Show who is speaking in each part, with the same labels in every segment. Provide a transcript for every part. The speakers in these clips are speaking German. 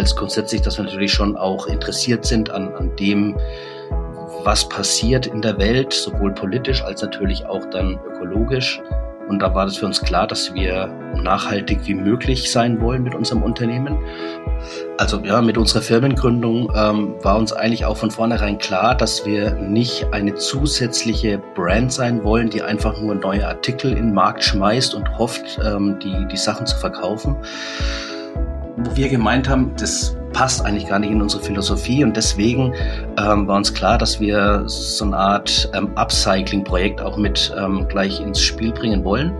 Speaker 1: als grundsätzlich, dass wir natürlich schon auch interessiert sind an, an dem, was passiert in der Welt, sowohl politisch als natürlich auch dann ökologisch. Und da war es für uns klar, dass wir nachhaltig wie möglich sein wollen mit unserem Unternehmen. Also ja, mit unserer Firmengründung ähm, war uns eigentlich auch von vornherein klar, dass wir nicht eine zusätzliche Brand sein wollen, die einfach nur neue Artikel in den Markt schmeißt und hofft, ähm, die, die Sachen zu verkaufen. Wo wir gemeint haben, das passt eigentlich gar nicht in unsere Philosophie und deswegen ähm, war uns klar, dass wir so eine Art ähm, Upcycling-Projekt auch mit ähm, gleich ins Spiel bringen wollen.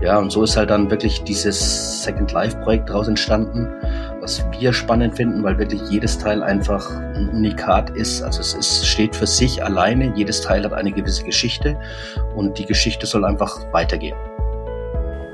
Speaker 1: Ja, und so ist halt dann wirklich dieses Second Life-Projekt daraus entstanden, was wir spannend finden, weil wirklich jedes Teil einfach ein Unikat ist. Also es ist, steht für sich alleine, jedes Teil hat eine gewisse Geschichte und die Geschichte soll einfach weitergehen.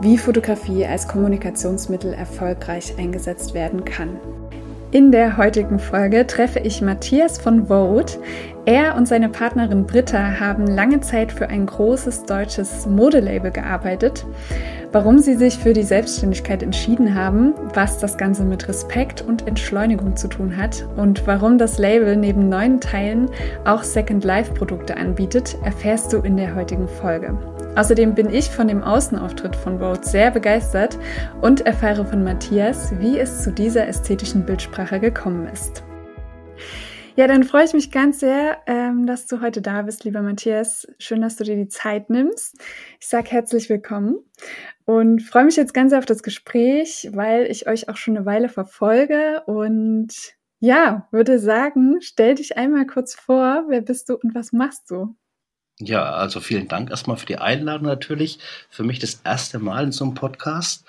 Speaker 2: wie Fotografie als Kommunikationsmittel erfolgreich eingesetzt werden kann. In der heutigen Folge treffe ich Matthias von Vote. Er und seine Partnerin Britta haben lange Zeit für ein großes deutsches Modelabel gearbeitet. Warum sie sich für die Selbstständigkeit entschieden haben, was das Ganze mit Respekt und Entschleunigung zu tun hat und warum das Label neben neuen Teilen auch Second Life Produkte anbietet, erfährst du in der heutigen Folge. Außerdem bin ich von dem Außenauftritt von Vote sehr begeistert und erfahre von Matthias, wie es zu dieser ästhetischen Bildsprache gekommen ist. Ja, dann freue ich mich ganz sehr, ähm, dass du heute da bist, lieber Matthias. Schön, dass du dir die Zeit nimmst. Ich sage herzlich willkommen und freue mich jetzt ganz sehr auf das Gespräch, weil ich euch auch schon eine Weile verfolge und ja, würde sagen, stell dich einmal kurz vor, wer bist du und was machst du?
Speaker 1: Ja, also vielen Dank erstmal für die Einladung natürlich. Für mich das erste Mal in so einem Podcast.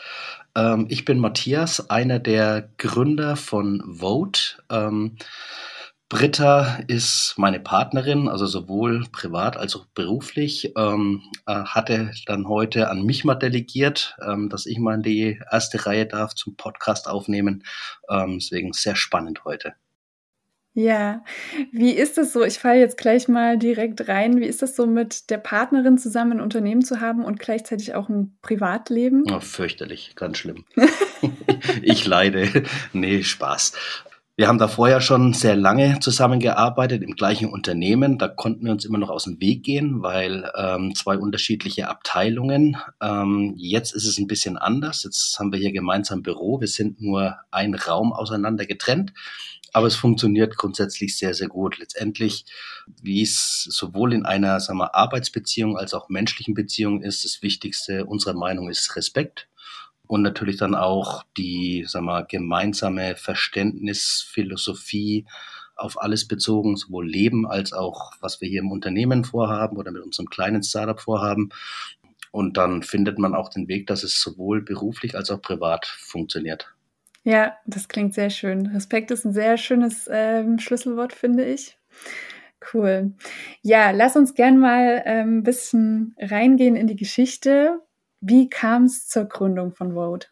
Speaker 1: Ähm, ich bin Matthias, einer der Gründer von Vote. Ähm, Britta ist meine Partnerin, also sowohl privat als auch beruflich. Ähm, äh, hatte dann heute an mich mal delegiert, ähm, dass ich mal in die erste Reihe darf zum Podcast aufnehmen. Ähm, deswegen sehr spannend heute.
Speaker 2: Ja, wie ist es so? Ich falle jetzt gleich mal direkt rein. Wie ist das so, mit der Partnerin zusammen ein Unternehmen zu haben und gleichzeitig auch ein Privatleben?
Speaker 1: Oh, fürchterlich, ganz schlimm. ich leide. Nee, Spaß. Wir haben da vorher schon sehr lange zusammengearbeitet im gleichen Unternehmen. Da konnten wir uns immer noch aus dem Weg gehen, weil ähm, zwei unterschiedliche Abteilungen. Ähm, jetzt ist es ein bisschen anders. Jetzt haben wir hier gemeinsam Büro. Wir sind nur ein Raum auseinander getrennt. Aber es funktioniert grundsätzlich sehr, sehr gut. Letztendlich, wie es sowohl in einer sagen wir, Arbeitsbeziehung als auch menschlichen Beziehung ist, das Wichtigste unserer Meinung ist Respekt und natürlich dann auch die sagen wir, gemeinsame Verständnis, Philosophie auf alles bezogen, sowohl Leben als auch was wir hier im Unternehmen vorhaben oder mit unserem kleinen Startup vorhaben. Und dann findet man auch den Weg, dass es sowohl beruflich als auch privat funktioniert.
Speaker 2: Ja, das klingt sehr schön. Respekt ist ein sehr schönes ähm, Schlüsselwort, finde ich. Cool. Ja, lass uns gern mal ein ähm, bisschen reingehen in die Geschichte. Wie kam es zur Gründung von Vote?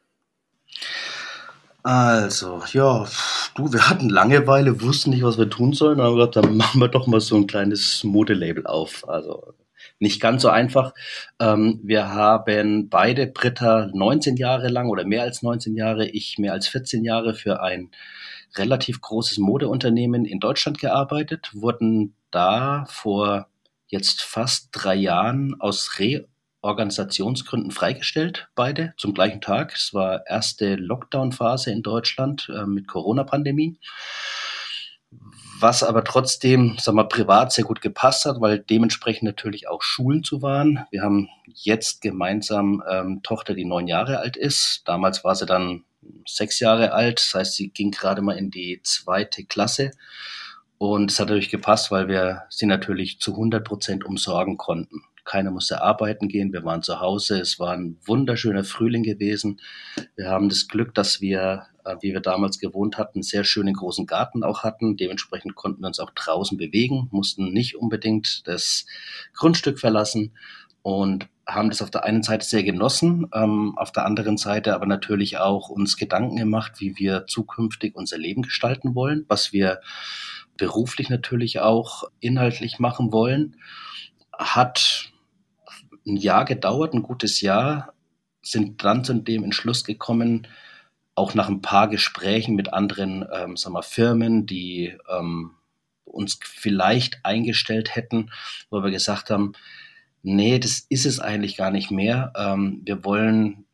Speaker 1: Also, ja, du, wir hatten Langeweile, wussten nicht, was wir tun sollen, aber gesagt, dann machen wir doch mal so ein kleines Modelabel auf. Also nicht ganz so einfach. Ähm, wir haben beide Britta 19 Jahre lang oder mehr als 19 Jahre, ich mehr als 14 Jahre für ein relativ großes Modeunternehmen in Deutschland gearbeitet, wurden da vor jetzt fast drei Jahren aus Reorganisationsgründen freigestellt, beide zum gleichen Tag. Es war erste Lockdown-Phase in Deutschland äh, mit Corona-Pandemie was aber trotzdem, sag mal, privat sehr gut gepasst hat, weil dementsprechend natürlich auch Schulen zu waren. Wir haben jetzt gemeinsam ähm, Tochter, die neun Jahre alt ist. Damals war sie dann sechs Jahre alt, das heißt, sie ging gerade mal in die zweite Klasse. Und es hat natürlich gepasst, weil wir sie natürlich zu 100 Prozent umsorgen konnten. Keiner musste arbeiten gehen. Wir waren zu Hause. Es war ein wunderschöner Frühling gewesen. Wir haben das Glück, dass wir, äh, wie wir damals gewohnt hatten, einen sehr schönen großen Garten auch hatten. Dementsprechend konnten wir uns auch draußen bewegen, mussten nicht unbedingt das Grundstück verlassen und haben das auf der einen Seite sehr genossen, ähm, auf der anderen Seite aber natürlich auch uns Gedanken gemacht, wie wir zukünftig unser Leben gestalten wollen, was wir beruflich natürlich auch inhaltlich machen wollen. Hat ein Jahr gedauert, ein gutes Jahr, sind dann zu dem Entschluss gekommen, auch nach ein paar Gesprächen mit anderen ähm, sagen wir, Firmen, die ähm, uns vielleicht eingestellt hätten, wo wir gesagt haben, nee, das ist es eigentlich gar nicht mehr. Ähm, wir wollen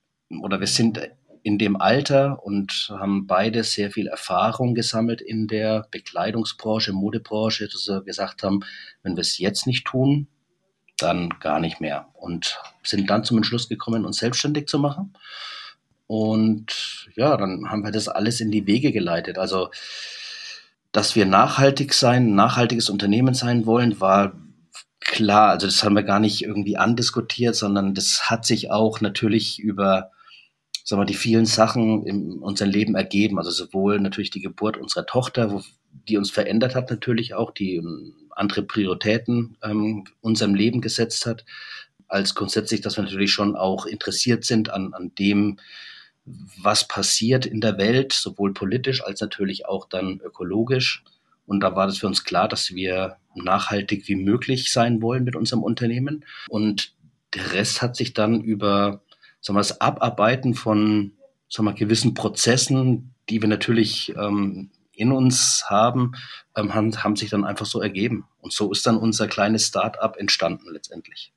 Speaker 1: oder wir sind in dem Alter und haben beide sehr viel Erfahrung gesammelt in der Bekleidungsbranche, Modebranche, dass wir gesagt haben, wenn wir es jetzt nicht tun, dann gar nicht mehr. Und sind dann zum Entschluss gekommen, uns selbstständig zu machen. Und ja, dann haben wir das alles in die Wege geleitet. Also, dass wir nachhaltig sein, ein nachhaltiges Unternehmen sein wollen, war klar. Also das haben wir gar nicht irgendwie andiskutiert, sondern das hat sich auch natürlich über sagen wir, die vielen Sachen in unserem Leben ergeben. Also sowohl natürlich die Geburt unserer Tochter, wo, die uns verändert hat natürlich auch, die ähm, andere Prioritäten ähm, unserem Leben gesetzt hat, als grundsätzlich, dass wir natürlich schon auch interessiert sind an, an dem, was passiert in der Welt, sowohl politisch als natürlich auch dann ökologisch. Und da war es für uns klar, dass wir nachhaltig wie möglich sein wollen mit unserem Unternehmen. Und der Rest hat sich dann über sagen wir, das Abarbeiten von sagen wir, gewissen Prozessen, die wir natürlich ähm, in uns haben, ähm, haben, haben sich dann einfach so ergeben. Und so ist dann unser kleines Start-up entstanden letztendlich.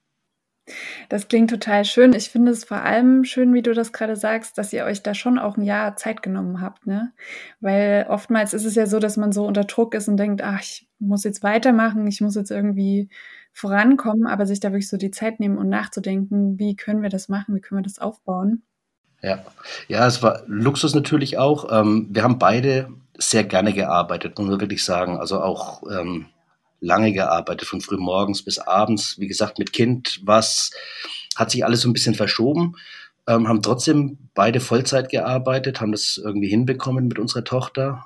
Speaker 2: Das klingt total schön. Ich finde es vor allem schön, wie du das gerade sagst, dass ihr euch da schon auch ein Jahr Zeit genommen habt, ne? Weil oftmals ist es ja so, dass man so unter Druck ist und denkt, ach, ich muss jetzt weitermachen, ich muss jetzt irgendwie vorankommen, aber sich da wirklich so die Zeit nehmen und nachzudenken, wie können wir das machen, wie können wir das aufbauen.
Speaker 1: Ja, ja, es war Luxus natürlich auch. Ähm, wir haben beide sehr gerne gearbeitet, muss man wirklich sagen. Also auch ähm, lange gearbeitet, von früh morgens bis abends. Wie gesagt, mit Kind, was hat sich alles so ein bisschen verschoben. Ähm, haben trotzdem beide Vollzeit gearbeitet, haben das irgendwie hinbekommen mit unserer Tochter.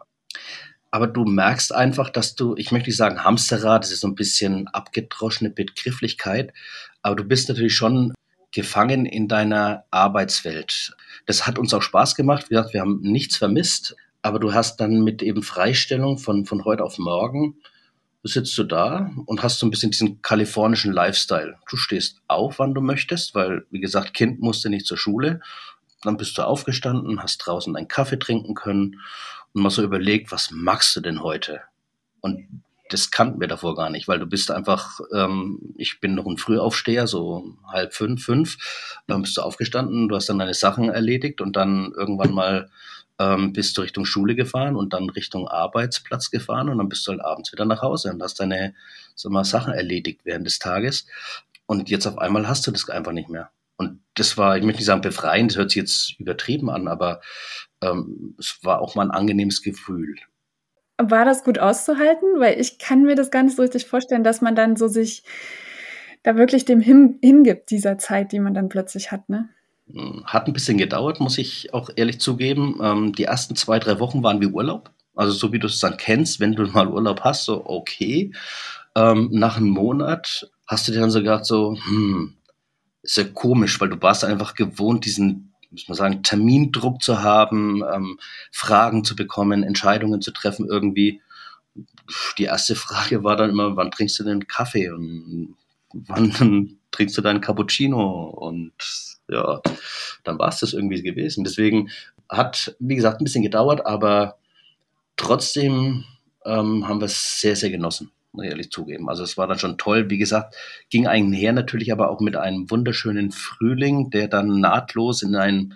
Speaker 1: Aber du merkst einfach, dass du, ich möchte nicht sagen Hamsterrad, das ist so ein bisschen abgedroschene Begrifflichkeit, aber du bist natürlich schon gefangen in deiner Arbeitswelt. Das hat uns auch Spaß gemacht. Wie gesagt, wir haben nichts vermisst, aber du hast dann mit eben Freistellung von, von heute auf morgen sitzt du da und hast so ein bisschen diesen kalifornischen Lifestyle. Du stehst auf, wann du möchtest, weil, wie gesagt, Kind musste nicht zur Schule. Dann bist du aufgestanden, hast draußen deinen Kaffee trinken können und mal so überlegt, was magst du denn heute? Und das kannten wir davor gar nicht, weil du bist einfach, ähm, ich bin noch ein Frühaufsteher, so halb fünf, fünf, dann bist du aufgestanden, du hast dann deine Sachen erledigt und dann irgendwann mal ähm, bist du Richtung Schule gefahren und dann Richtung Arbeitsplatz gefahren und dann bist du halt abends wieder nach Hause und hast deine mal, Sachen erledigt während des Tages. Und jetzt auf einmal hast du das einfach nicht mehr. Und das war, ich möchte nicht sagen befreiend, das hört sich jetzt übertrieben an, aber ähm, es war auch mal ein angenehmes Gefühl.
Speaker 2: War das gut auszuhalten? Weil ich kann mir das gar nicht so richtig vorstellen, dass man dann so sich da wirklich dem hin, hingibt, dieser Zeit, die man dann plötzlich hat, ne?
Speaker 1: Hat ein bisschen gedauert, muss ich auch ehrlich zugeben. Ähm, die ersten zwei, drei Wochen waren wie Urlaub. Also so wie du es dann kennst, wenn du mal Urlaub hast, so okay. Ähm, nach einem Monat hast du dir dann so gedacht, so, hm, ja komisch, weil du warst einfach gewohnt, diesen, muss man sagen, Termindruck zu haben, ähm, Fragen zu bekommen, Entscheidungen zu treffen irgendwie. Die erste Frage war dann immer, wann trinkst du denn Kaffee und wann trinkst du deinen Cappuccino und ja, dann war es das irgendwie gewesen. Deswegen hat, wie gesagt, ein bisschen gedauert, aber trotzdem ähm, haben wir es sehr, sehr genossen, muss ich ehrlich zugeben. Also es war dann schon toll. Wie gesagt, ging einher natürlich aber auch mit einem wunderschönen Frühling, der dann nahtlos in einen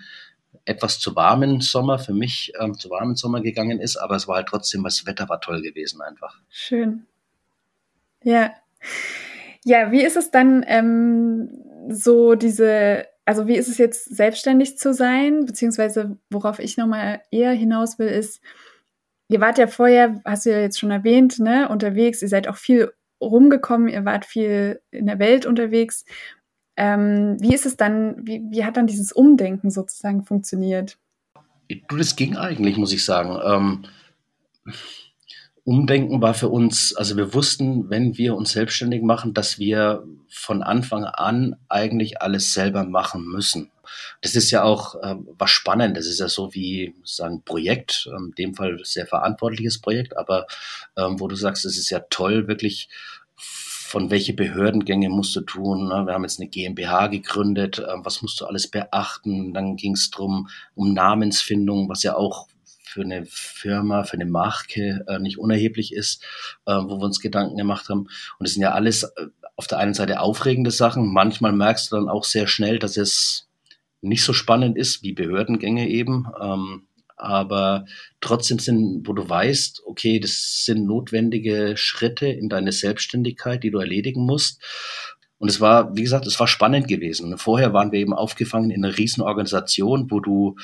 Speaker 1: etwas zu warmen Sommer, für mich ähm, zu warmen Sommer gegangen ist, aber es war halt trotzdem, das Wetter war toll gewesen einfach.
Speaker 2: Schön. Ja. Ja, wie ist es dann ähm, so diese also wie ist es jetzt, selbstständig zu sein? Beziehungsweise worauf ich nochmal eher hinaus will, ist, ihr wart ja vorher, hast du ja jetzt schon erwähnt, ne, unterwegs, ihr seid auch viel rumgekommen, ihr wart viel in der Welt unterwegs. Ähm, wie ist es dann, wie, wie hat dann dieses Umdenken sozusagen funktioniert?
Speaker 1: Du, das ging eigentlich, muss ich sagen. Ähm, Umdenken war für uns, also wir wussten, wenn wir uns selbstständig machen, dass wir von Anfang an eigentlich alles selber machen müssen. Das ist ja auch äh, was spannend. Das ist ja so wie sagen Projekt, ähm, in dem Fall sehr verantwortliches Projekt, aber ähm, wo du sagst, es ist ja toll, wirklich von welche Behördengänge musst du tun. Ne? Wir haben jetzt eine GmbH gegründet, äh, was musst du alles beachten? Dann ging es drum um Namensfindung, was ja auch für eine Firma, für eine Marke äh, nicht unerheblich ist, äh, wo wir uns Gedanken gemacht haben. Und es sind ja alles äh, auf der einen Seite aufregende Sachen. Manchmal merkst du dann auch sehr schnell, dass es nicht so spannend ist wie Behördengänge eben. Ähm, aber trotzdem sind, wo du weißt, okay, das sind notwendige Schritte in deine Selbstständigkeit, die du erledigen musst. Und es war, wie gesagt, es war spannend gewesen. Vorher waren wir eben aufgefangen in einer riesen Organisation, wo du,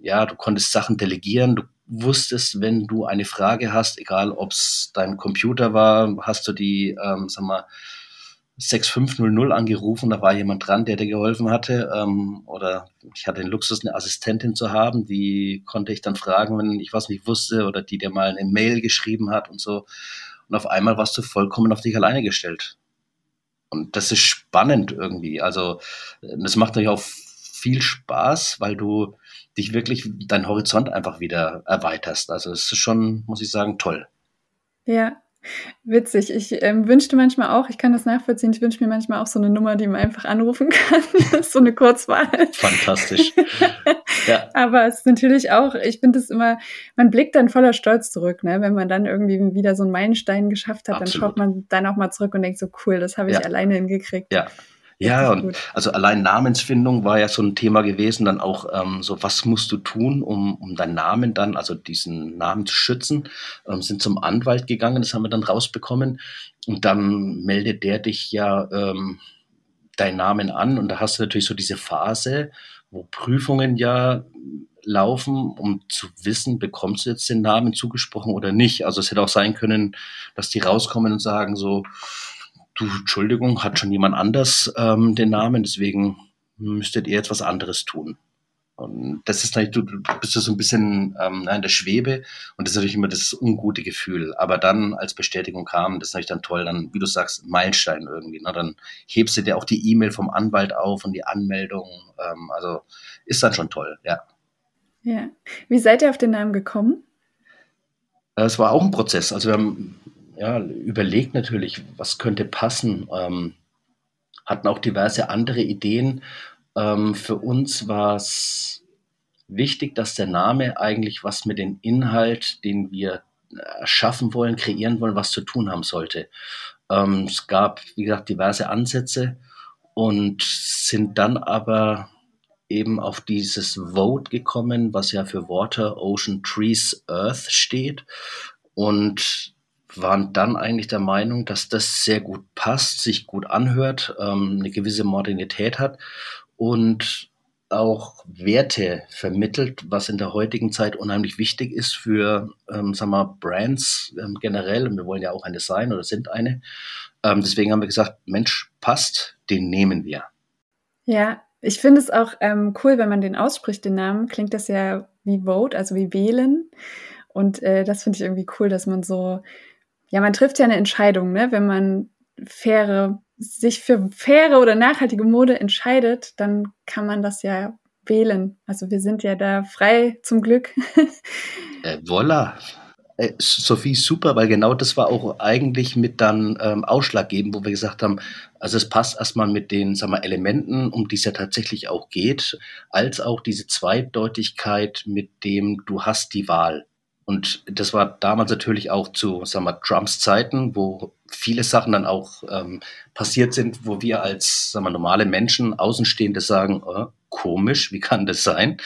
Speaker 1: ja, du konntest Sachen delegieren, du wusstest, wenn du eine Frage hast, egal ob es dein Computer war, hast du die, ähm, sag mal, 6500 angerufen, da war jemand dran, der dir geholfen hatte. Ähm, oder ich hatte den Luxus, eine Assistentin zu haben, die konnte ich dann fragen, wenn ich was nicht wusste oder die dir mal eine Mail geschrieben hat und so. Und auf einmal warst du vollkommen auf dich alleine gestellt. Und das ist spannend irgendwie. Also das macht natürlich auch viel Spaß, weil du dich wirklich deinen Horizont einfach wieder erweiterst. Also es ist schon, muss ich sagen, toll.
Speaker 2: Ja, Witzig. Ich ähm, wünschte manchmal auch, ich kann das nachvollziehen, ich wünsche mir manchmal auch so eine Nummer, die man einfach anrufen kann. so eine Kurzwahl.
Speaker 1: Fantastisch.
Speaker 2: ja. Aber es ist natürlich auch, ich finde es immer, man blickt dann voller Stolz zurück, ne? wenn man dann irgendwie wieder so einen Meilenstein geschafft hat, Absolut. dann schaut man dann auch mal zurück und denkt so, cool, das habe ich ja. alleine hingekriegt.
Speaker 1: Ja, ja, und also allein Namensfindung war ja so ein Thema gewesen, dann auch ähm, so, was musst du tun, um, um deinen Namen dann, also diesen Namen zu schützen, ähm, sind zum Anwalt gegangen, das haben wir dann rausbekommen und dann meldet der dich ja ähm, deinen Namen an und da hast du natürlich so diese Phase, wo Prüfungen ja laufen, um zu wissen, bekommst du jetzt den Namen zugesprochen oder nicht. Also es hätte auch sein können, dass die rauskommen und sagen so, du, Entschuldigung, hat schon jemand anders ähm, den Namen, deswegen müsstet ihr jetzt was anderes tun. Und das ist natürlich, du, du bist so ein bisschen ähm, in der Schwebe und das ist natürlich immer das ungute Gefühl. Aber dann als Bestätigung kam, das ist natürlich dann toll, dann, wie du sagst, Meilenstein irgendwie. Ne? Dann hebst du dir auch die E-Mail vom Anwalt auf und die Anmeldung. Ähm, also ist dann schon toll, ja.
Speaker 2: Ja. Wie seid ihr auf den Namen gekommen?
Speaker 1: Es war auch ein Prozess. Also wir haben ja, überlegt natürlich, was könnte passen. Ähm, hatten auch diverse andere Ideen. Ähm, für uns war es wichtig, dass der Name eigentlich was mit dem Inhalt, den wir erschaffen wollen, kreieren wollen, was zu tun haben sollte. Ähm, es gab, wie gesagt, diverse Ansätze und sind dann aber eben auf dieses Vote gekommen, was ja für Water, Ocean, Trees, Earth steht. Und waren dann eigentlich der Meinung, dass das sehr gut passt, sich gut anhört, ähm, eine gewisse Modernität hat und auch Werte vermittelt, was in der heutigen Zeit unheimlich wichtig ist für, ähm, sagen wir, Brands ähm, generell. Und wir wollen ja auch eine sein oder sind eine. Ähm, deswegen haben wir gesagt, Mensch, passt, den nehmen wir.
Speaker 2: Ja, ich finde es auch ähm, cool, wenn man den ausspricht, den Namen, klingt das ja wie Vote, also wie wählen. Und äh, das finde ich irgendwie cool, dass man so ja, man trifft ja eine Entscheidung, ne? Wenn man faire, sich für faire oder nachhaltige Mode entscheidet, dann kann man das ja wählen. Also wir sind ja da frei zum Glück.
Speaker 1: äh, voilà. Äh, Sophie, super, weil genau das war auch eigentlich mit dann ähm, ausschlaggebend, wo wir gesagt haben, also es passt erstmal mit den sagen wir, Elementen, um die es ja tatsächlich auch geht, als auch diese Zweideutigkeit, mit dem du hast die Wahl. Und das war damals natürlich auch zu sagen wir, Trumps Zeiten, wo viele Sachen dann auch ähm, passiert sind, wo wir als sagen wir, normale Menschen, Außenstehende sagen, äh, komisch, wie kann das sein?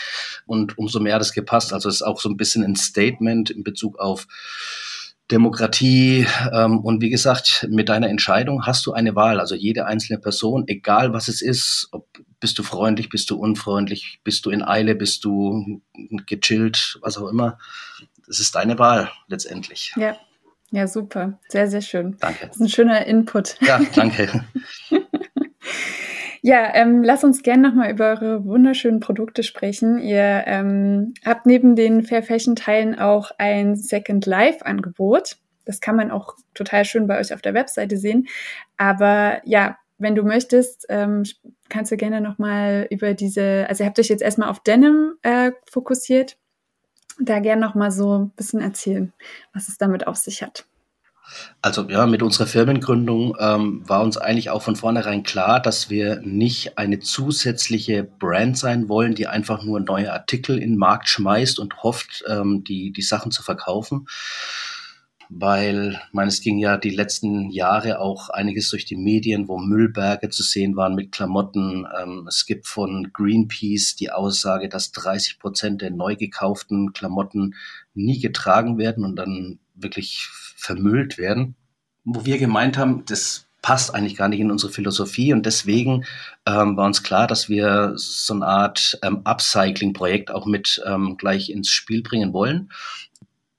Speaker 1: Und umso mehr hat es gepasst. Also es ist auch so ein bisschen ein Statement in Bezug auf Demokratie. Ähm, und wie gesagt, mit deiner Entscheidung hast du eine Wahl. Also jede einzelne Person, egal was es ist, ob bist du freundlich, bist du unfreundlich, bist du in Eile, bist du gechillt, was auch immer das ist deine Wahl letztendlich.
Speaker 2: Ja, Ja, super. Sehr, sehr schön.
Speaker 1: Danke.
Speaker 2: Das ist ein schöner Input.
Speaker 1: Ja, danke.
Speaker 2: Ja, ähm, lass uns gerne nochmal über eure wunderschönen Produkte sprechen. Ihr ähm, habt neben den Fair Fashion Teilen auch ein Second Life Angebot. Das kann man auch total schön bei euch auf der Webseite sehen. Aber ja, wenn du möchtest, ähm, kannst du gerne nochmal über diese, also ihr habt euch jetzt erstmal auf Denim äh, fokussiert. Da gerne nochmal so ein bisschen erzählen, was es damit auf sich hat.
Speaker 1: Also ja, mit unserer Firmengründung ähm, war uns eigentlich auch von vornherein klar, dass wir nicht eine zusätzliche Brand sein wollen, die einfach nur neue Artikel in den Markt schmeißt und hofft, ähm, die, die Sachen zu verkaufen. Weil, meine, es ging ja die letzten Jahre auch einiges durch die Medien, wo Müllberge zu sehen waren mit Klamotten. Ähm, es gibt von Greenpeace die Aussage, dass 30 Prozent der neu gekauften Klamotten nie getragen werden und dann wirklich vermüllt werden, wo wir gemeint haben, das passt eigentlich gar nicht in unsere Philosophie und deswegen ähm, war uns klar, dass wir so eine Art ähm, Upcycling-Projekt auch mit ähm, gleich ins Spiel bringen wollen.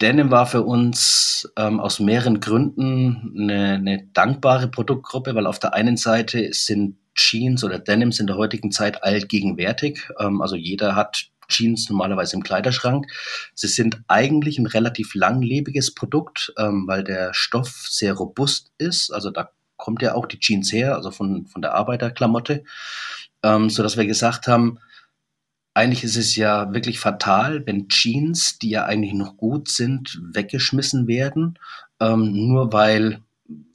Speaker 1: Denim war für uns ähm, aus mehreren Gründen eine, eine dankbare Produktgruppe, weil auf der einen Seite sind Jeans oder Denims in der heutigen Zeit allgegenwärtig. Ähm, also jeder hat Jeans normalerweise im Kleiderschrank. Sie sind eigentlich ein relativ langlebiges Produkt, ähm, weil der Stoff sehr robust ist. Also da kommt ja auch die Jeans her, also von, von der Arbeiterklamotte, ähm, so dass wir gesagt haben, eigentlich ist es ja wirklich fatal, wenn Jeans, die ja eigentlich noch gut sind, weggeschmissen werden, ähm, nur weil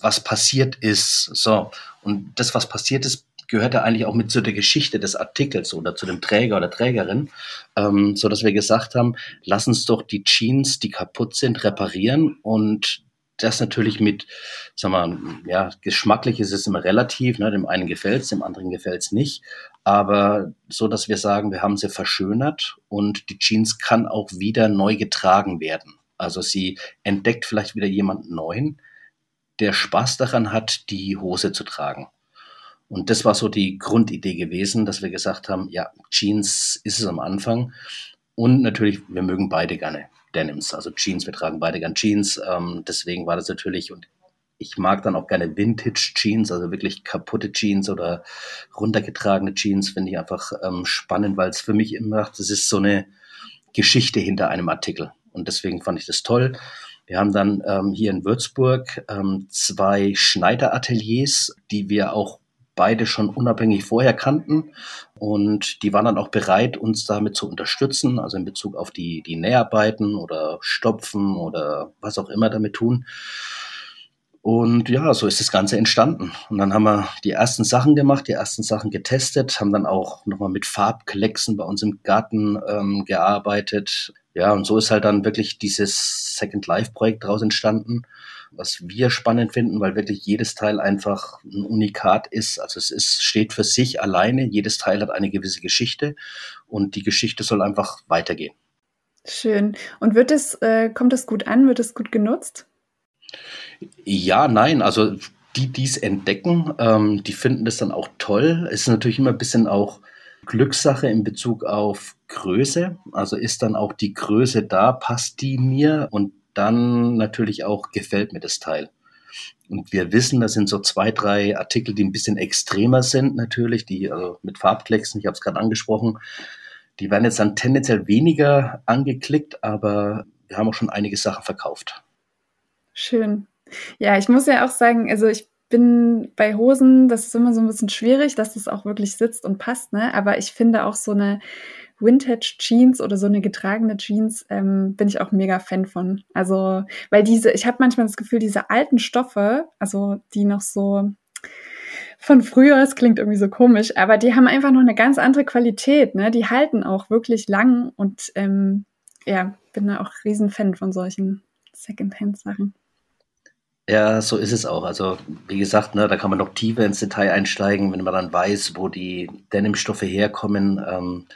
Speaker 1: was passiert ist. So. Und das, was passiert ist, gehört ja eigentlich auch mit zu der Geschichte des Artikels oder zu dem Träger oder Trägerin, ähm, so dass wir gesagt haben, lass uns doch die Jeans, die kaputt sind, reparieren und das natürlich mit, sag mal, ja, geschmacklich ist es immer relativ, ne, dem einen gefällt es, dem anderen gefällt es nicht, aber so, dass wir sagen, wir haben sie verschönert und die Jeans kann auch wieder neu getragen werden. Also sie entdeckt vielleicht wieder jemanden neuen, der Spaß daran hat, die Hose zu tragen. Und das war so die Grundidee gewesen, dass wir gesagt haben, ja, Jeans ist es am Anfang. Und natürlich, wir mögen beide gerne Denims, also Jeans, wir tragen beide gerne Jeans. Ähm, deswegen war das natürlich, und ich mag dann auch gerne Vintage Jeans, also wirklich kaputte Jeans oder runtergetragene Jeans, finde ich einfach ähm, spannend, weil es für mich immer, das ist so eine Geschichte hinter einem Artikel. Und deswegen fand ich das toll. Wir haben dann ähm, hier in Würzburg ähm, zwei Schneiderateliers, die wir auch beide schon unabhängig vorher kannten und die waren dann auch bereit, uns damit zu unterstützen, also in Bezug auf die, die Näharbeiten oder Stopfen oder was auch immer damit tun. Und ja, so ist das Ganze entstanden. Und dann haben wir die ersten Sachen gemacht, die ersten Sachen getestet, haben dann auch nochmal mit Farbklecksen bei uns im Garten ähm, gearbeitet. Ja, und so ist halt dann wirklich dieses Second Life Projekt daraus entstanden was wir spannend finden, weil wirklich jedes Teil einfach ein Unikat ist. Also es ist, steht für sich alleine. Jedes Teil hat eine gewisse Geschichte und die Geschichte soll einfach weitergehen.
Speaker 2: Schön. Und wird es, äh, kommt es gut an? Wird es gut genutzt?
Speaker 1: Ja, nein. Also die, die es entdecken, ähm, die finden das dann auch toll. Es ist natürlich immer ein bisschen auch Glückssache in Bezug auf Größe. Also ist dann auch die Größe da, passt die mir? Und dann natürlich auch gefällt mir das Teil. Und wir wissen, das sind so zwei, drei Artikel, die ein bisschen extremer sind natürlich, die also mit Farbklecksen, ich habe es gerade angesprochen, die werden jetzt dann tendenziell weniger angeklickt, aber wir haben auch schon einige Sachen verkauft.
Speaker 2: Schön. Ja, ich muss ja auch sagen, also ich bin bei Hosen, das ist immer so ein bisschen schwierig, dass es auch wirklich sitzt und passt, ne? Aber ich finde auch so eine Vintage Jeans oder so eine getragene Jeans ähm, bin ich auch mega Fan von. Also, weil diese, ich habe manchmal das Gefühl, diese alten Stoffe, also die noch so von früher, es klingt irgendwie so komisch, aber die haben einfach noch eine ganz andere Qualität, ne? Die halten auch wirklich lang und ähm, ja, bin da auch riesen Fan von solchen Secondhand-Sachen.
Speaker 1: Ja, so ist es auch. Also, wie gesagt, ne, da kann man noch tiefer ins Detail einsteigen, wenn man dann weiß, wo die Denimstoffe herkommen. Ähm,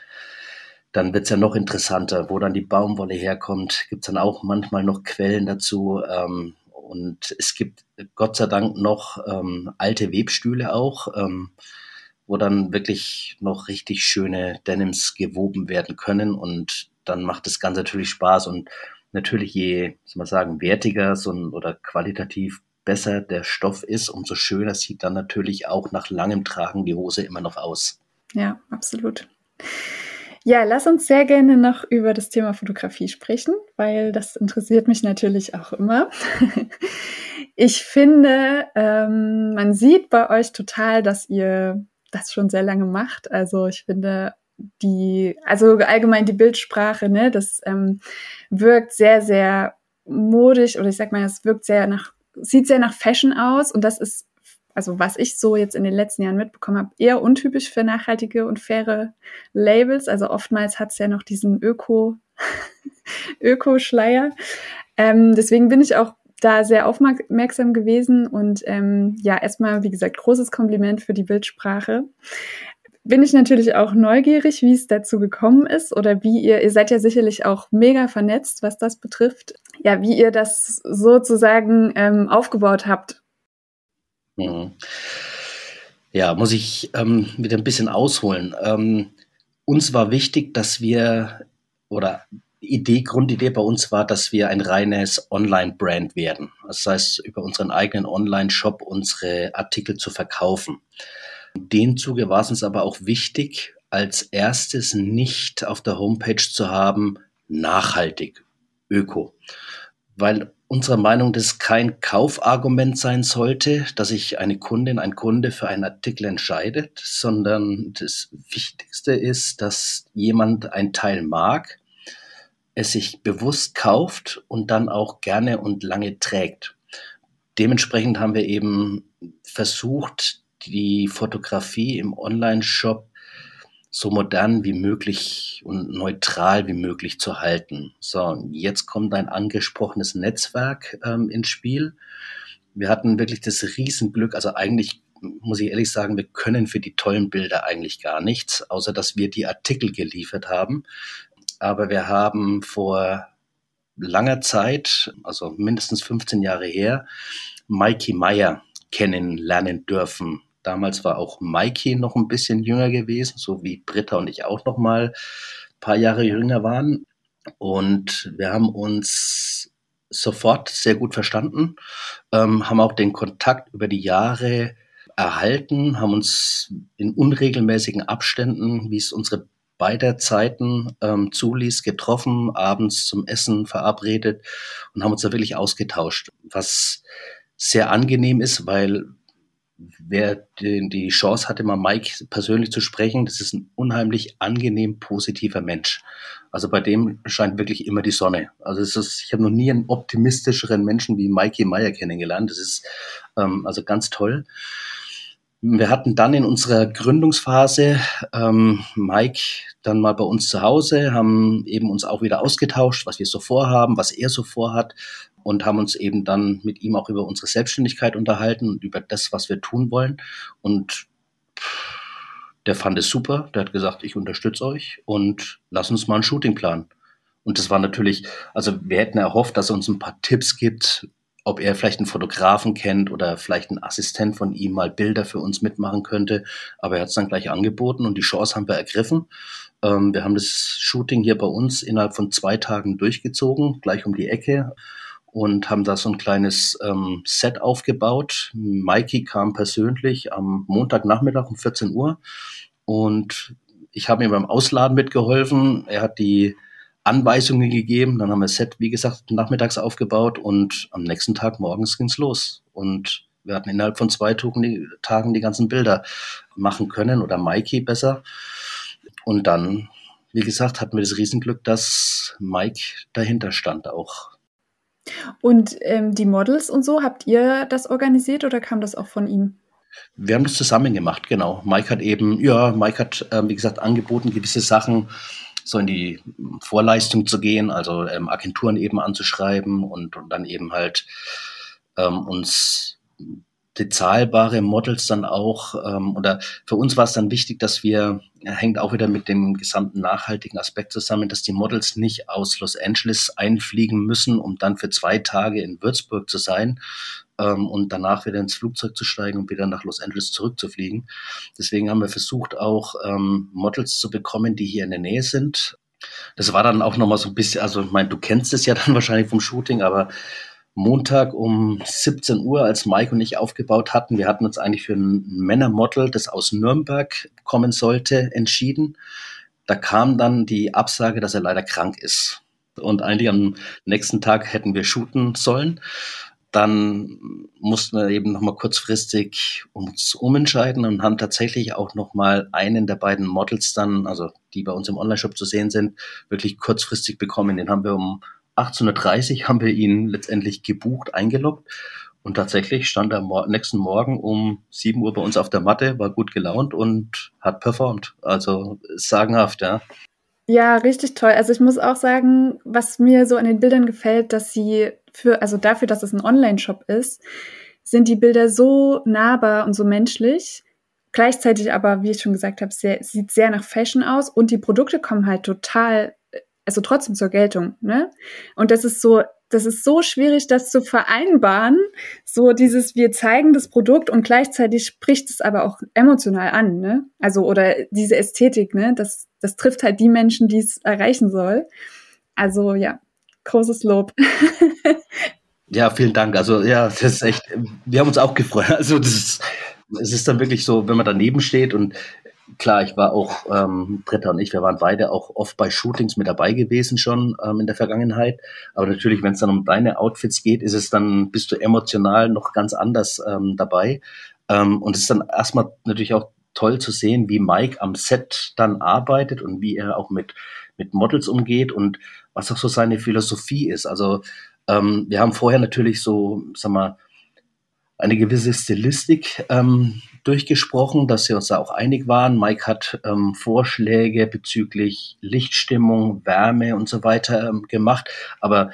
Speaker 1: dann wird's ja noch interessanter, wo dann die Baumwolle herkommt. Gibt's dann auch manchmal noch Quellen dazu. Ähm, und es gibt Gott sei Dank noch ähm, alte Webstühle auch, ähm, wo dann wirklich noch richtig schöne Denims gewoben werden können. Und dann macht das Ganze natürlich Spaß. Und natürlich je, soll man sagen, wertiger so ein, oder qualitativ besser der Stoff ist, umso schöner sieht dann natürlich auch nach langem Tragen die Hose immer noch aus.
Speaker 2: Ja, absolut. Ja, lass uns sehr gerne noch über das Thema Fotografie sprechen, weil das interessiert mich natürlich auch immer. Ich finde, ähm, man sieht bei euch total, dass ihr das schon sehr lange macht. Also ich finde die, also allgemein die Bildsprache, ne, das ähm, wirkt sehr, sehr modisch oder ich sag mal, es wirkt sehr nach, sieht sehr nach Fashion aus und das ist also was ich so jetzt in den letzten Jahren mitbekommen habe, eher untypisch für nachhaltige und faire Labels. Also oftmals hat es ja noch diesen Öko, Öko-Schleier. Ähm, deswegen bin ich auch da sehr aufmerksam gewesen und ähm, ja, erstmal, wie gesagt, großes Kompliment für die Bildsprache. Bin ich natürlich auch neugierig, wie es dazu gekommen ist oder wie ihr, ihr seid ja sicherlich auch mega vernetzt, was das betrifft, ja, wie ihr das sozusagen ähm, aufgebaut habt
Speaker 1: Mhm. Ja, muss ich ähm, wieder ein bisschen ausholen. Ähm, uns war wichtig, dass wir, oder Idee, Grundidee bei uns war, dass wir ein reines Online-Brand werden. Das heißt, über unseren eigenen Online-Shop unsere Artikel zu verkaufen. Dem Zuge war es uns aber auch wichtig, als erstes nicht auf der Homepage zu haben, nachhaltig, öko. Weil unserer Meinung, dass kein Kaufargument sein sollte, dass sich eine Kundin, ein Kunde für einen Artikel entscheidet, sondern das Wichtigste ist, dass jemand ein Teil mag, es sich bewusst kauft und dann auch gerne und lange trägt. Dementsprechend haben wir eben versucht, die Fotografie im Online-Shop so modern wie möglich und neutral wie möglich zu halten. So, jetzt kommt ein angesprochenes Netzwerk ähm, ins Spiel. Wir hatten wirklich das Riesenglück, also eigentlich muss ich ehrlich sagen, wir können für die tollen Bilder eigentlich gar nichts, außer dass wir die Artikel geliefert haben. Aber wir haben vor langer Zeit, also mindestens 15 Jahre her, Mikey Meyer kennenlernen dürfen. Damals war auch Mikey noch ein bisschen jünger gewesen, so wie Britta und ich auch noch mal ein paar Jahre jünger waren. Und wir haben uns sofort sehr gut verstanden, ähm, haben auch den Kontakt über die Jahre erhalten, haben uns in unregelmäßigen Abständen, wie es unsere beider Zeiten ähm, zuließ, getroffen, abends zum Essen verabredet und haben uns da wirklich ausgetauscht, was sehr angenehm ist, weil wer die, Chance hatte, mal Mike persönlich zu sprechen, das ist ein unheimlich angenehm positiver Mensch. Also bei dem scheint wirklich immer die Sonne. Also es ist, ich habe noch nie einen optimistischeren Menschen wie Mikey Meyer kennengelernt. Das ist ähm, also ganz toll. Wir hatten dann in unserer Gründungsphase ähm, Mike dann mal bei uns zu Hause, haben eben uns auch wieder ausgetauscht, was wir so vorhaben, was er so vorhat und haben uns eben dann mit ihm auch über unsere Selbstständigkeit unterhalten und über das, was wir tun wollen. Und der fand es super. Der hat gesagt, ich unterstütze euch und lass uns mal ein Shooting planen. Und das war natürlich, also wir hätten erhofft, dass er uns ein paar Tipps gibt, ob er vielleicht einen Fotografen kennt oder vielleicht ein Assistent von ihm mal Bilder für uns mitmachen könnte. Aber er hat es dann gleich angeboten und die Chance haben wir ergriffen. Ähm, wir haben das Shooting hier bei uns innerhalb von zwei Tagen durchgezogen, gleich um die Ecke und haben da so ein kleines ähm, Set aufgebaut. Mikey kam persönlich am Montagnachmittag um 14 Uhr und ich habe ihm beim Ausladen mitgeholfen. Er hat die Anweisungen gegeben. Dann haben wir das Set, wie gesagt, nachmittags aufgebaut und am nächsten Tag morgens ging's los. Und wir hatten innerhalb von zwei Tagen die, ganzen Bilder machen können oder Mikey besser. Und dann, wie gesagt, hatten wir das Riesenglück, dass Mike dahinter stand auch.
Speaker 2: Und ähm, die Models und so, habt ihr das organisiert oder kam das auch von ihm?
Speaker 1: Wir haben das zusammen gemacht, genau. Mike hat eben, ja, Mike hat, ähm, wie gesagt, angeboten, gewisse Sachen so in die Vorleistung zu gehen, also ähm, Agenturen eben anzuschreiben und, und dann eben halt ähm, uns bezahlbare Models dann auch, ähm, oder für uns war es dann wichtig, dass wir, hängt auch wieder mit dem gesamten nachhaltigen Aspekt zusammen, dass die Models nicht aus Los Angeles einfliegen müssen, um dann für zwei Tage in Würzburg zu sein ähm, und danach wieder ins Flugzeug zu steigen und wieder nach Los Angeles zurückzufliegen. Deswegen haben wir versucht, auch ähm, Models zu bekommen, die hier in der Nähe sind, Das war dann auch nochmal so ein bisschen, also ich meine, du kennst es ja dann wahrscheinlich vom Shooting, aber Montag um 17 Uhr, als Mike und ich aufgebaut hatten, wir hatten uns eigentlich für ein Männermodel, das aus Nürnberg kommen sollte, entschieden. Da kam dann die Absage, dass er leider krank ist. Und eigentlich am nächsten Tag hätten wir shooten sollen. Dann mussten wir eben nochmal kurzfristig uns umentscheiden und haben tatsächlich auch nochmal einen der beiden Models dann, also die bei uns im Onlineshop zu sehen sind, wirklich kurzfristig bekommen. Den haben wir um 18.30 Uhr haben wir ihn letztendlich gebucht, eingeloggt. Und tatsächlich stand er am nächsten Morgen um 7 Uhr bei uns auf der Matte, war gut gelaunt und hat performt. Also sagenhaft, ja.
Speaker 2: Ja, richtig toll. Also ich muss auch sagen, was mir so an den Bildern gefällt, dass sie für, also dafür, dass es ein Online-Shop ist, sind die Bilder so nahbar und so menschlich. Gleichzeitig aber, wie ich schon gesagt habe, sehr, sieht sehr nach Fashion aus und die Produkte kommen halt total also trotzdem zur Geltung, ne? Und das ist so, das ist so schwierig, das zu vereinbaren. So dieses, wir zeigen das Produkt und gleichzeitig spricht es aber auch emotional an, ne? Also, oder diese Ästhetik, ne? Das, das trifft halt die Menschen, die es erreichen soll. Also, ja, großes Lob.
Speaker 1: ja, vielen Dank. Also, ja, das ist echt, wir haben uns auch gefreut. Also, das ist, es ist dann wirklich so, wenn man daneben steht und klar, ich war auch, ähm, Britta und ich, wir waren beide auch oft bei Shootings mit dabei gewesen schon ähm, in der Vergangenheit. Aber natürlich, wenn es dann um deine Outfits geht, ist es dann, bist du emotional noch ganz anders ähm, dabei. Ähm, und es ist dann erstmal natürlich auch toll zu sehen, wie Mike am Set dann arbeitet und wie er auch mit, mit Models umgeht und was auch so seine Philosophie ist. Also ähm, wir haben vorher natürlich so, sag mal, eine gewisse Stilistik ähm, durchgesprochen, dass wir uns da auch einig waren. Mike hat ähm, Vorschläge bezüglich Lichtstimmung, Wärme und so weiter ähm, gemacht. Aber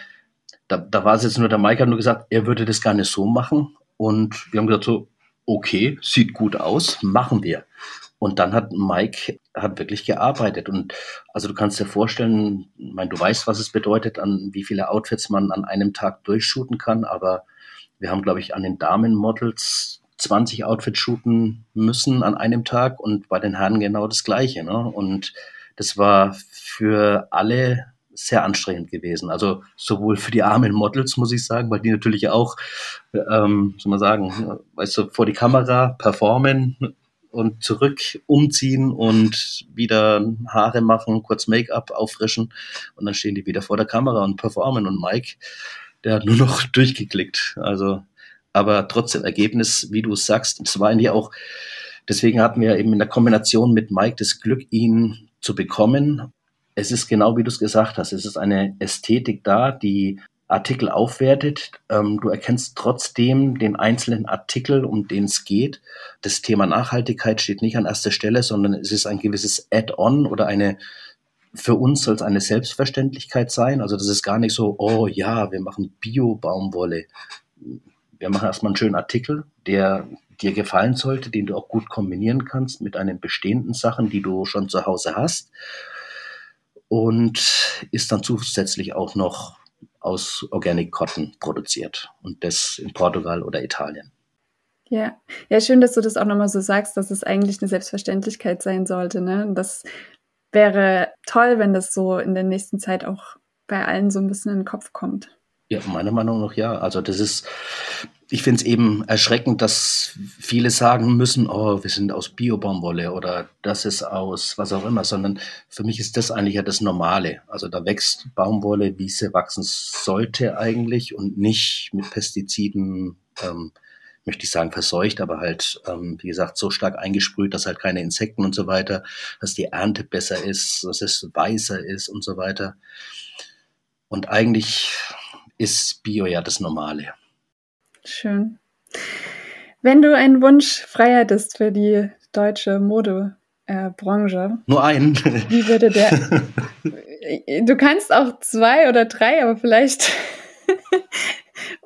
Speaker 1: da, da war es jetzt nur, der Mike hat nur gesagt, er würde das gar nicht so machen. Und wir haben gesagt so, okay, sieht gut aus, machen wir. Und dann hat Mike hat wirklich gearbeitet. Und also du kannst dir vorstellen, ich meine, du weißt, was es bedeutet, an wie viele Outfits man an einem Tag durchshooten kann, aber wir haben, glaube ich, an den Damenmodels 20 Outfits shooten müssen an einem Tag und bei den Herren genau das Gleiche. Ne? Und das war für alle sehr anstrengend gewesen. Also sowohl für die armen Models, muss ich sagen, weil die natürlich auch, ähm, soll man sagen, weißt du, vor die Kamera performen und zurück umziehen und wieder Haare machen, kurz Make-up auffrischen und dann stehen die wieder vor der Kamera und performen. Und Mike, der hat nur noch durchgeklickt. Also aber trotzdem Ergebnis, wie du sagst, es war eigentlich auch, deswegen hatten wir eben in der Kombination mit Mike das Glück, ihn zu bekommen. Es ist genau wie du es gesagt hast, es ist eine Ästhetik da, die Artikel aufwertet. Ähm, du erkennst trotzdem den einzelnen Artikel, um den es geht. Das Thema Nachhaltigkeit steht nicht an erster Stelle, sondern es ist ein gewisses Add-on oder eine für uns soll es eine Selbstverständlichkeit sein. Also das ist gar nicht so, oh ja, wir machen Bio-Baumwolle wir machen erstmal einen schönen Artikel, der dir gefallen sollte, den du auch gut kombinieren kannst mit einen bestehenden Sachen, die du schon zu Hause hast. Und ist dann zusätzlich auch noch aus Organic Cotton produziert und das in Portugal oder Italien.
Speaker 2: Ja, ja, schön, dass du das auch nochmal so sagst, dass es eigentlich eine Selbstverständlichkeit sein sollte. Ne? Und das wäre toll, wenn das so in der nächsten Zeit auch bei allen so ein bisschen in den Kopf kommt.
Speaker 1: Ja, meiner Meinung nach ja. Also das ist, ich finde es eben erschreckend, dass viele sagen müssen, oh, wir sind aus Biobaumwolle oder das ist aus was auch immer, sondern für mich ist das eigentlich ja das Normale. Also da wächst Baumwolle, wie sie wachsen sollte eigentlich und nicht mit Pestiziden, ähm, möchte ich sagen, verseucht, aber halt, ähm, wie gesagt, so stark eingesprüht, dass halt keine Insekten und so weiter, dass die Ernte besser ist, dass es weißer ist und so weiter. Und eigentlich ist Bio ja das Normale.
Speaker 2: Schön. Wenn du einen Wunsch frei hättest für die deutsche Modebranche. Äh,
Speaker 1: Nur einen.
Speaker 2: Wie würde der. du kannst auch zwei oder drei, aber vielleicht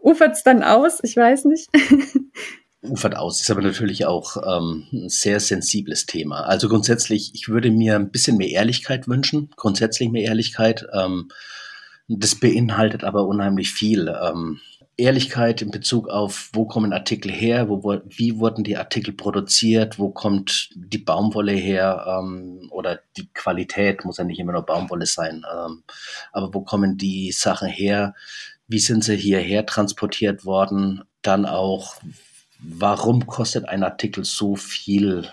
Speaker 2: ufert es dann aus, ich weiß nicht.
Speaker 1: ufert aus, ist aber natürlich auch ähm, ein sehr sensibles Thema. Also grundsätzlich, ich würde mir ein bisschen mehr Ehrlichkeit wünschen, grundsätzlich mehr Ehrlichkeit. Ähm, das beinhaltet aber unheimlich viel. Ähm, Ehrlichkeit in Bezug auf, wo kommen Artikel her, wo, wie wurden die Artikel produziert, wo kommt die Baumwolle her ähm, oder die Qualität, muss ja nicht immer nur Baumwolle sein, ähm, aber wo kommen die Sachen her, wie sind sie hierher transportiert worden, dann auch, warum kostet ein Artikel so viel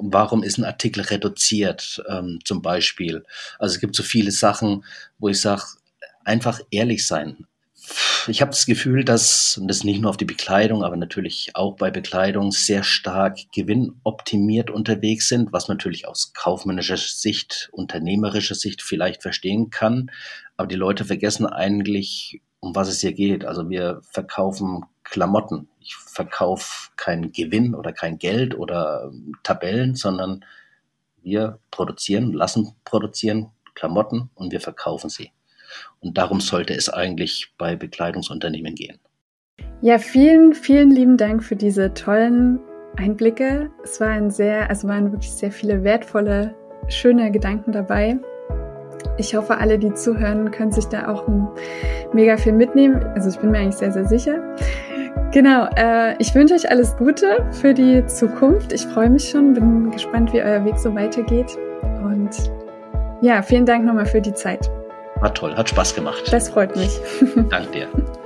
Speaker 1: warum ist ein Artikel reduziert ähm, zum Beispiel. Also es gibt so viele Sachen, wo ich sage, einfach ehrlich sein. Ich habe das Gefühl, dass, und das nicht nur auf die Bekleidung, aber natürlich auch bei Bekleidung, sehr stark gewinnoptimiert unterwegs sind, was natürlich aus kaufmännischer Sicht, unternehmerischer Sicht vielleicht verstehen kann. Aber die Leute vergessen eigentlich, um was es hier geht. Also wir verkaufen Klamotten. Ich verkaufe keinen Gewinn oder kein Geld oder Tabellen, sondern wir produzieren, lassen produzieren Klamotten und wir verkaufen sie. Und darum sollte es eigentlich bei Bekleidungsunternehmen gehen.
Speaker 2: Ja, vielen, vielen lieben Dank für diese tollen Einblicke. Es war ein sehr, also waren wirklich sehr viele wertvolle, schöne Gedanken dabei. Ich hoffe, alle, die zuhören, können sich da auch mega viel mitnehmen. Also ich bin mir eigentlich sehr, sehr sicher. Genau, äh, ich wünsche euch alles Gute für die Zukunft. Ich freue mich schon, bin gespannt, wie euer Weg so weitergeht. Und ja, vielen Dank nochmal für die Zeit.
Speaker 1: War toll, hat Spaß gemacht.
Speaker 2: Das freut mich.
Speaker 1: Dank dir.